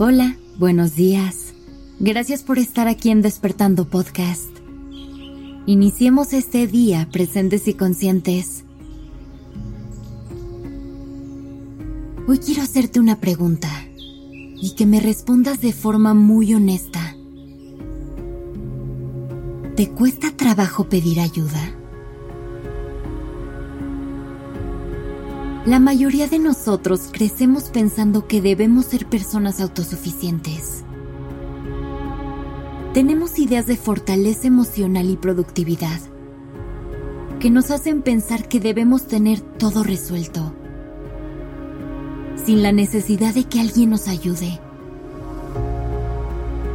Hola, buenos días. Gracias por estar aquí en Despertando Podcast. Iniciemos este día presentes y conscientes. Hoy quiero hacerte una pregunta y que me respondas de forma muy honesta. ¿Te cuesta trabajo pedir ayuda? La mayoría de nosotros crecemos pensando que debemos ser personas autosuficientes. Tenemos ideas de fortaleza emocional y productividad que nos hacen pensar que debemos tener todo resuelto, sin la necesidad de que alguien nos ayude.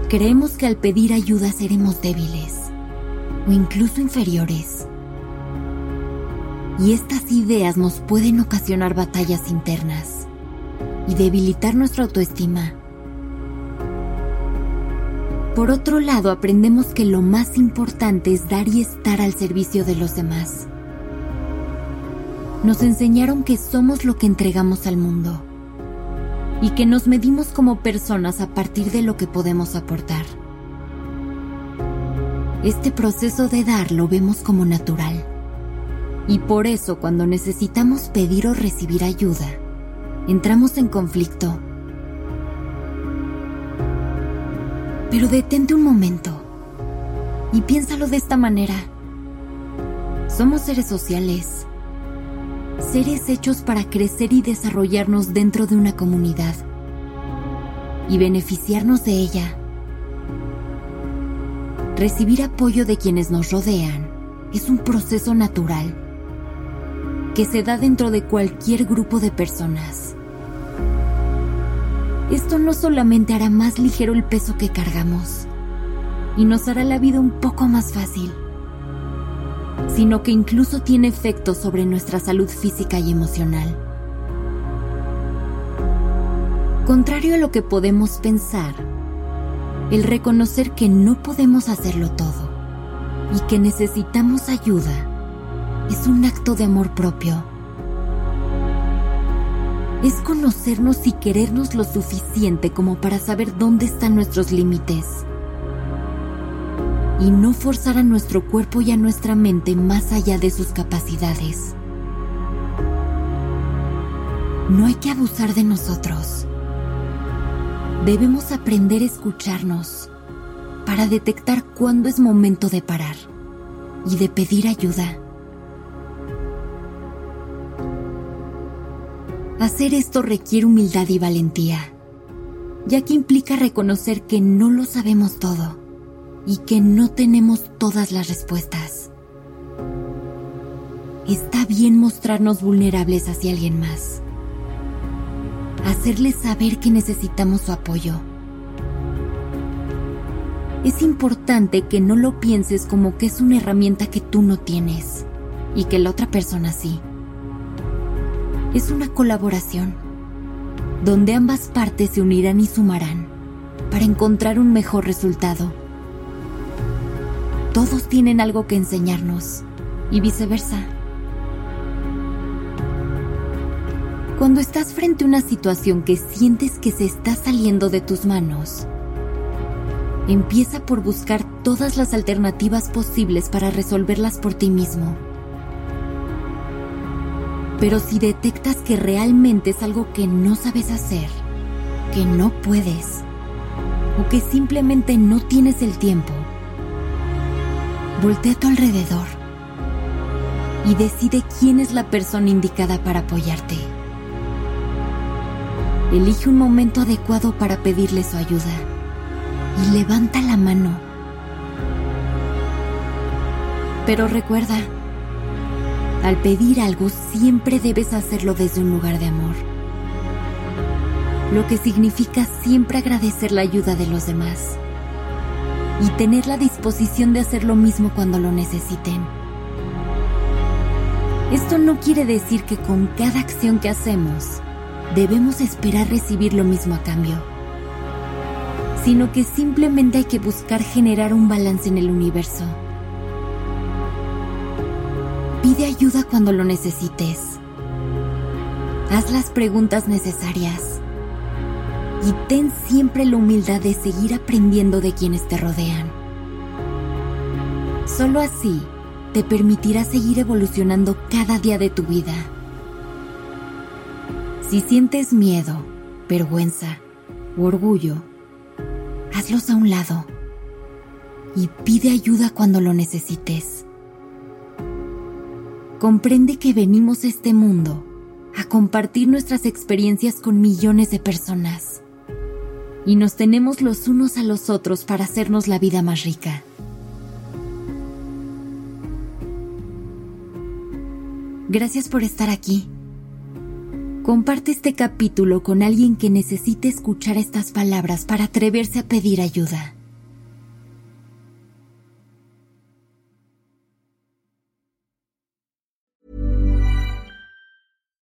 Creemos que al pedir ayuda seremos débiles o incluso inferiores y estas ideas nos pueden ocasionar batallas internas y debilitar nuestra autoestima. Por otro lado, aprendemos que lo más importante es dar y estar al servicio de los demás. Nos enseñaron que somos lo que entregamos al mundo y que nos medimos como personas a partir de lo que podemos aportar. Este proceso de dar lo vemos como natural y por eso cuando necesitamos pedir o recibir ayuda, entramos en conflicto. Pero detente un momento y piénsalo de esta manera. Somos seres sociales, seres hechos para crecer y desarrollarnos dentro de una comunidad y beneficiarnos de ella. Recibir apoyo de quienes nos rodean es un proceso natural que se da dentro de cualquier grupo de personas. Esto no solamente hará más ligero el peso que cargamos y nos hará la vida un poco más fácil, sino que incluso tiene efectos sobre nuestra salud física y emocional. Contrario a lo que podemos pensar, el reconocer que no podemos hacerlo todo y que necesitamos ayuda es un acto de amor propio. Es conocernos y querernos lo suficiente como para saber dónde están nuestros límites. Y no forzar a nuestro cuerpo y a nuestra mente más allá de sus capacidades. No hay que abusar de nosotros. Debemos aprender a escucharnos para detectar cuándo es momento de parar y de pedir ayuda. Hacer esto requiere humildad y valentía, ya que implica reconocer que no lo sabemos todo y que no tenemos todas las respuestas. Está bien mostrarnos vulnerables hacia alguien más. Hacerles saber que necesitamos su apoyo. Es importante que no lo pienses como que es una herramienta que tú no tienes y que la otra persona sí es una colaboración, donde ambas partes se unirán y sumarán para encontrar un mejor resultado. Todos tienen algo que enseñarnos y viceversa. Cuando estás frente a una situación que sientes que se está saliendo de tus manos, empieza por buscar todas las alternativas posibles para resolverlas por ti mismo. Pero si detectas que realmente es algo que no sabes hacer, que no puedes, o que simplemente no tienes el tiempo, voltea a tu alrededor y decide quién es la persona indicada para apoyarte. Elige un momento adecuado para pedirle su ayuda y levanta la mano. Pero recuerda, al pedir algo siempre debes hacerlo desde un lugar de amor, lo que significa siempre agradecer la ayuda de los demás. Y tener la disposición de hacer lo mismo cuando lo necesiten. Esto no quiere decir que con cada acción que hacemos debemos esperar recibir lo mismo a cambio, sino que simplemente hay que buscar generar un balance en el universo Pide ayuda cuando lo necesites. Haz las preguntas necesarias. y ten siempre la humildad de seguir aprendiendo de quienes te rodean. Solo así te permitirá seguir evolucionando cada día de tu vida. Si sientes miedo, vergüenza o orgullo, hazlos a un lado y pide ayuda cuando lo necesites. Comprende que venimos a este mundo a compartir nuestras experiencias con millones de personas y nos tenemos los unos a los otros para hacernos la vida más rica. Gracias por estar aquí. Comparte este capítulo con alguien que necesite escuchar estas palabras para atreverse a pedir ayuda.